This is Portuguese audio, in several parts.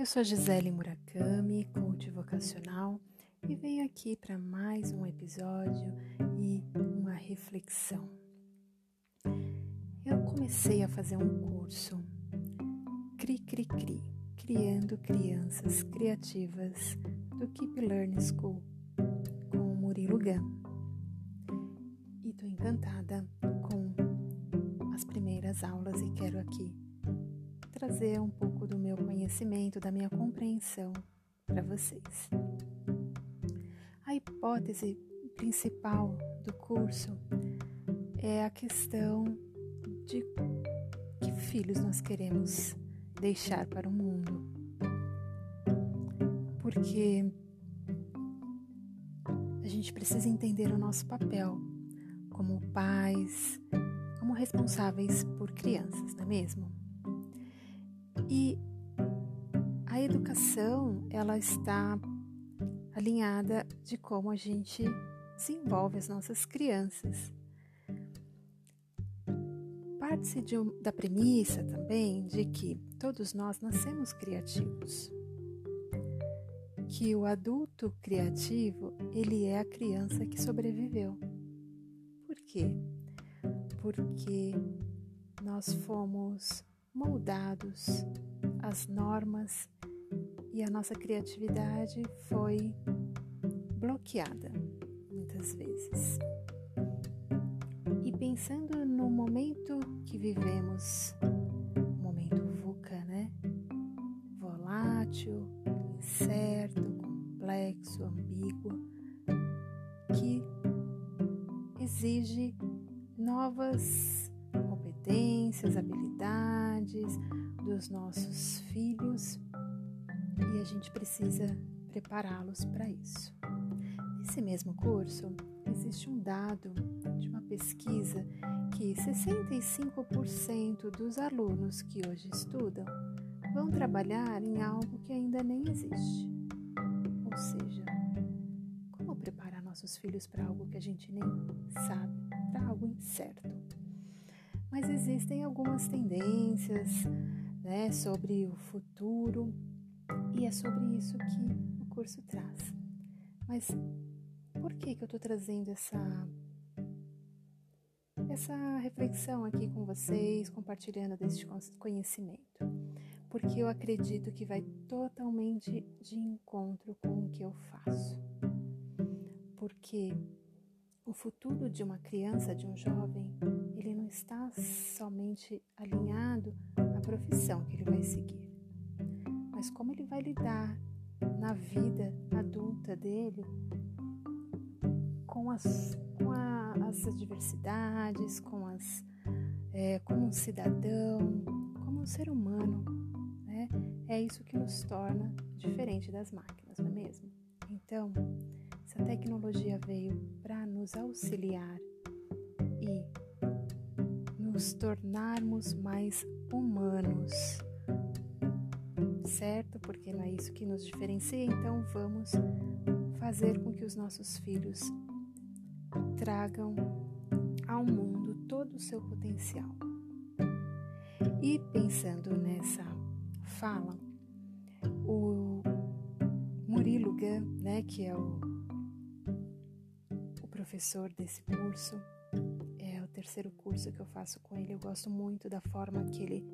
Eu sou Gisele Murakami, coach vocacional, e venho aqui para mais um episódio e uma reflexão. Eu comecei a fazer um curso Cri Cri Cri, criando crianças criativas do Keep Learning School com Murilo Gun. E estou encantada com as primeiras aulas e quero aqui trazer um pouco do meu conhecimento, da minha compreensão para vocês. A hipótese principal do curso é a questão de que filhos nós queremos deixar para o mundo. Porque a gente precisa entender o nosso papel como pais, como responsáveis por crianças, não é mesmo? E a educação, ela está alinhada de como a gente desenvolve as nossas crianças. Parte-se um, da premissa também de que todos nós nascemos criativos. Que o adulto criativo, ele é a criança que sobreviveu. Por quê? Porque nós fomos moldados às normas e a nossa criatividade foi bloqueada muitas vezes. E pensando no momento que vivemos, momento VUCA, né? Volátil, incerto, complexo, ambíguo, que exige novas competências, habilidades dos nossos filhos e a gente precisa prepará-los para isso. Nesse mesmo curso, existe um dado de uma pesquisa que 65% dos alunos que hoje estudam vão trabalhar em algo que ainda nem existe. Ou seja, como preparar nossos filhos para algo que a gente nem sabe, para algo incerto mas existem algumas tendências né, sobre o futuro e é sobre isso que o curso traz. Mas por que, que eu estou trazendo essa, essa reflexão aqui com vocês, compartilhando deste conhecimento? Porque eu acredito que vai totalmente de encontro com o que eu faço. Porque o futuro de uma criança, de um jovem, ele não está somente alinhado à profissão que ele vai seguir, mas como ele vai lidar na vida adulta dele com as, com a, as adversidades, com as, é, como um cidadão, como um ser humano. Né? É isso que nos torna diferente das máquinas, não é mesmo? Então, essa tecnologia veio para nos auxiliar e nos tornarmos mais humanos, certo? Porque não é isso que nos diferencia, então vamos fazer com que os nossos filhos tragam ao mundo todo o seu potencial. E pensando nessa fala, o Murilo Gun, né, que é o professor desse curso. É o terceiro curso que eu faço com ele. Eu gosto muito da forma que ele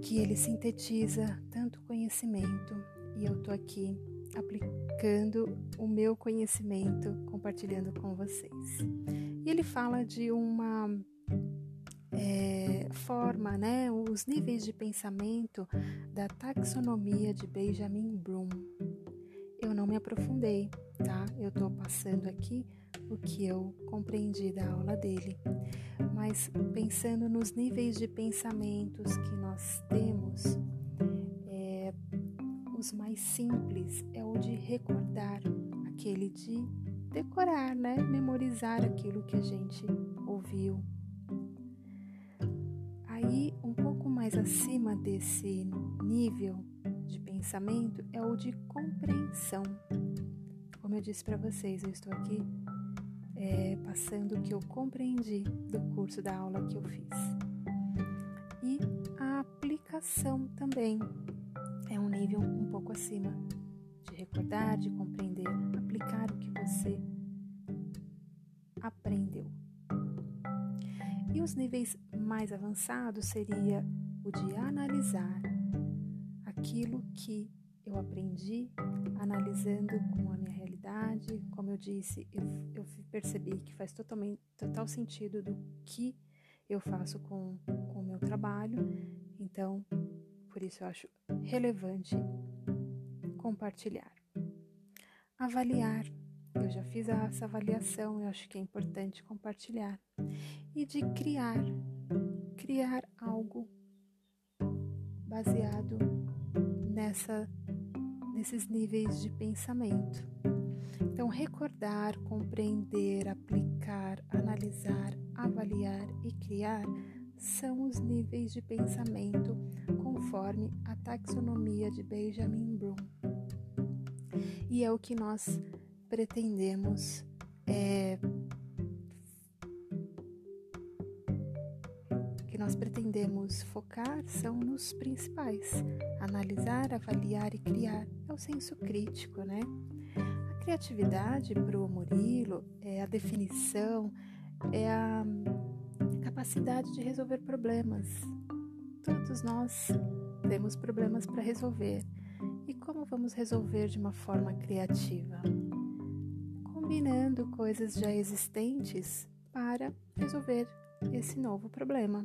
que ele sintetiza tanto conhecimento e eu tô aqui aplicando o meu conhecimento, compartilhando com vocês. E ele fala de uma é, forma, né, os níveis de pensamento da taxonomia de Benjamin Bloom. Eu não me aprofundei, tá? Eu estou passando aqui o que eu compreendi da aula dele, mas pensando nos níveis de pensamentos que nós temos, é, os mais simples é o de recordar, aquele de decorar, né? Memorizar aquilo que a gente ouviu. Aí, um pouco mais acima desse nível pensamento é o de compreensão. Como eu disse para vocês, eu estou aqui é, passando o que eu compreendi do curso da aula que eu fiz. E a aplicação também é um nível um pouco acima de recordar, de compreender, aplicar o que você aprendeu. E os níveis mais avançados seria o de analisar aquilo que eu aprendi analisando com a minha realidade. Como eu disse, eu, eu percebi que faz totalmente, total sentido do que eu faço com, com o meu trabalho. Então, por isso eu acho relevante compartilhar. Avaliar. Eu já fiz essa avaliação, eu acho que é importante compartilhar. E de criar. Criar algo baseado nessa, nesses níveis de pensamento. Então, recordar, compreender, aplicar, analisar, avaliar e criar são os níveis de pensamento conforme a taxonomia de Benjamin Bloom. E é o que nós pretendemos é, nós pretendemos focar são nos principais: analisar, avaliar e criar. É o senso crítico, né? A criatividade para o Murilo é a definição, é a capacidade de resolver problemas. Todos nós temos problemas para resolver. E como vamos resolver de uma forma criativa? Combinando coisas já existentes para resolver esse novo problema.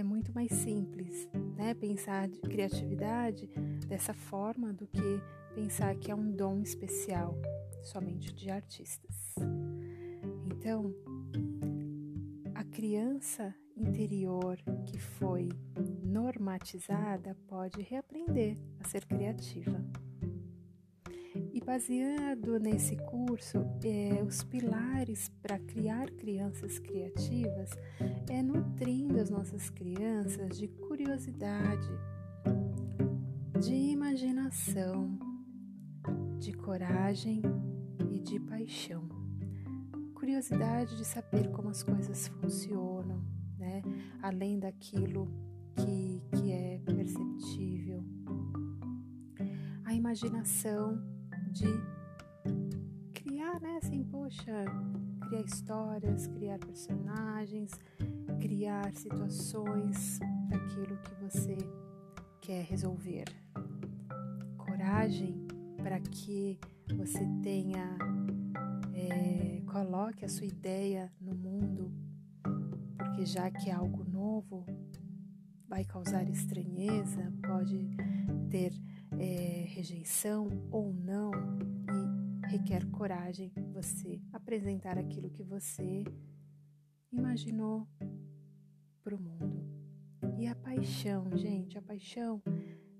É muito mais simples, né? Pensar de criatividade dessa forma do que pensar que é um dom especial somente de artistas. Então, a criança interior que foi normatizada pode reaprender a ser criativa. Baseado nesse curso, é, os pilares para criar crianças criativas é nutrindo as nossas crianças de curiosidade, de imaginação, de coragem e de paixão. Curiosidade de saber como as coisas funcionam, né? além daquilo que, que é perceptível. A imaginação de criar, né? Assim, poxa, criar histórias, criar personagens, criar situações para aquilo que você quer resolver. Coragem para que você tenha, é, coloque a sua ideia no mundo porque já que é algo novo, vai causar estranheza, pode ter é, rejeição ou não, e requer coragem você apresentar aquilo que você imaginou para o mundo. E a paixão, gente, a paixão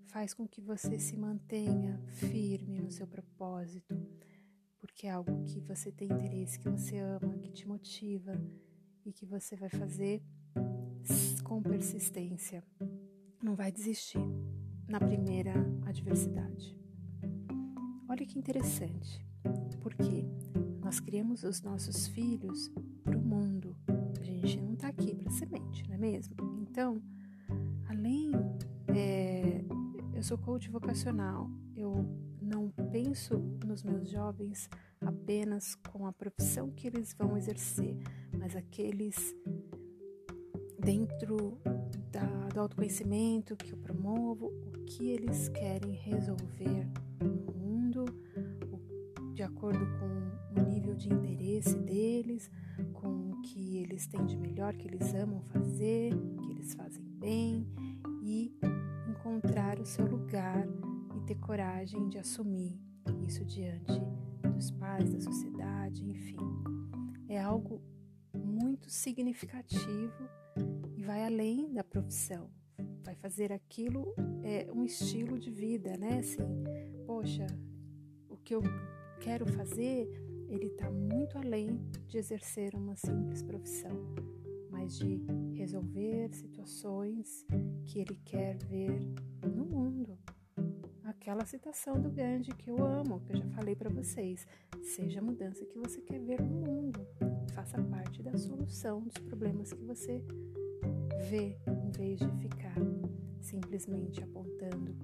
faz com que você se mantenha firme no seu propósito, porque é algo que você tem interesse, que você ama, que te motiva e que você vai fazer com persistência. Não vai desistir na primeira adversidade. Olha que interessante, porque nós criamos os nossos filhos para o mundo. A gente não está aqui para semente, não é mesmo? Então, além, é, eu sou coach vocacional, eu não penso nos meus jovens apenas com a profissão que eles vão exercer, mas aqueles dentro da, do autoconhecimento que eu promovo, o que eles querem resolver no mundo, de acordo com o nível de interesse deles, com o que eles têm de melhor, que eles amam fazer, que eles fazem bem e encontrar o seu lugar e ter coragem de assumir isso diante dos pais, da sociedade, enfim. É algo muito significativo e vai além da profissão. Vai fazer aquilo é, um estilo de vida, né? Assim, poxa, o que eu quero fazer, ele está muito além de exercer uma simples profissão, mas de resolver situações que ele quer ver no mundo aquela citação do Gandhi que eu amo, que eu já falei para vocês. Seja a mudança que você quer ver no mundo. Faça parte da solução dos problemas que você vê, em vez de ficar simplesmente apontando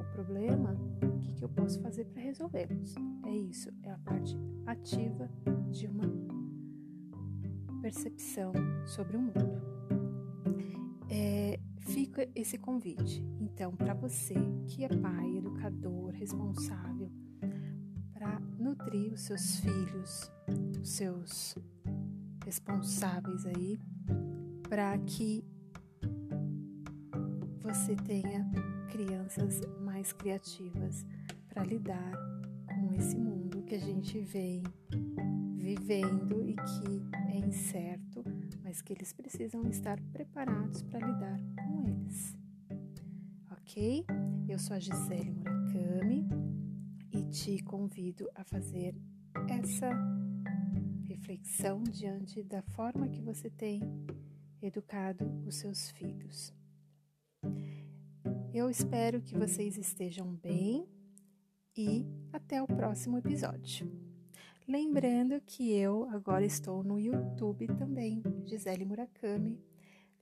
o problema, o que, que eu posso fazer para resolvê-los? É isso, é a parte ativa de uma percepção sobre o mundo. É, fica esse convite, então, para você que é pai, educador, responsável, para nutrir os seus filhos, os seus responsáveis aí, para que você tenha crianças mais criativas para lidar com esse mundo que a gente vem vivendo e que é incerto, mas que eles precisam estar preparados para lidar com eles. Ok? Eu sou a Gisele Murakami e te convido a fazer essa reflexão diante da forma que você tem educado os seus filhos. Eu espero que vocês estejam bem e até o próximo episódio. Lembrando que eu agora estou no YouTube também, Gisele Murakami.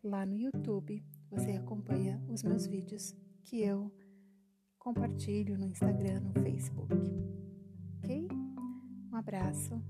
Lá no YouTube você acompanha os meus vídeos que eu compartilho no Instagram, no Facebook. Ok? Um abraço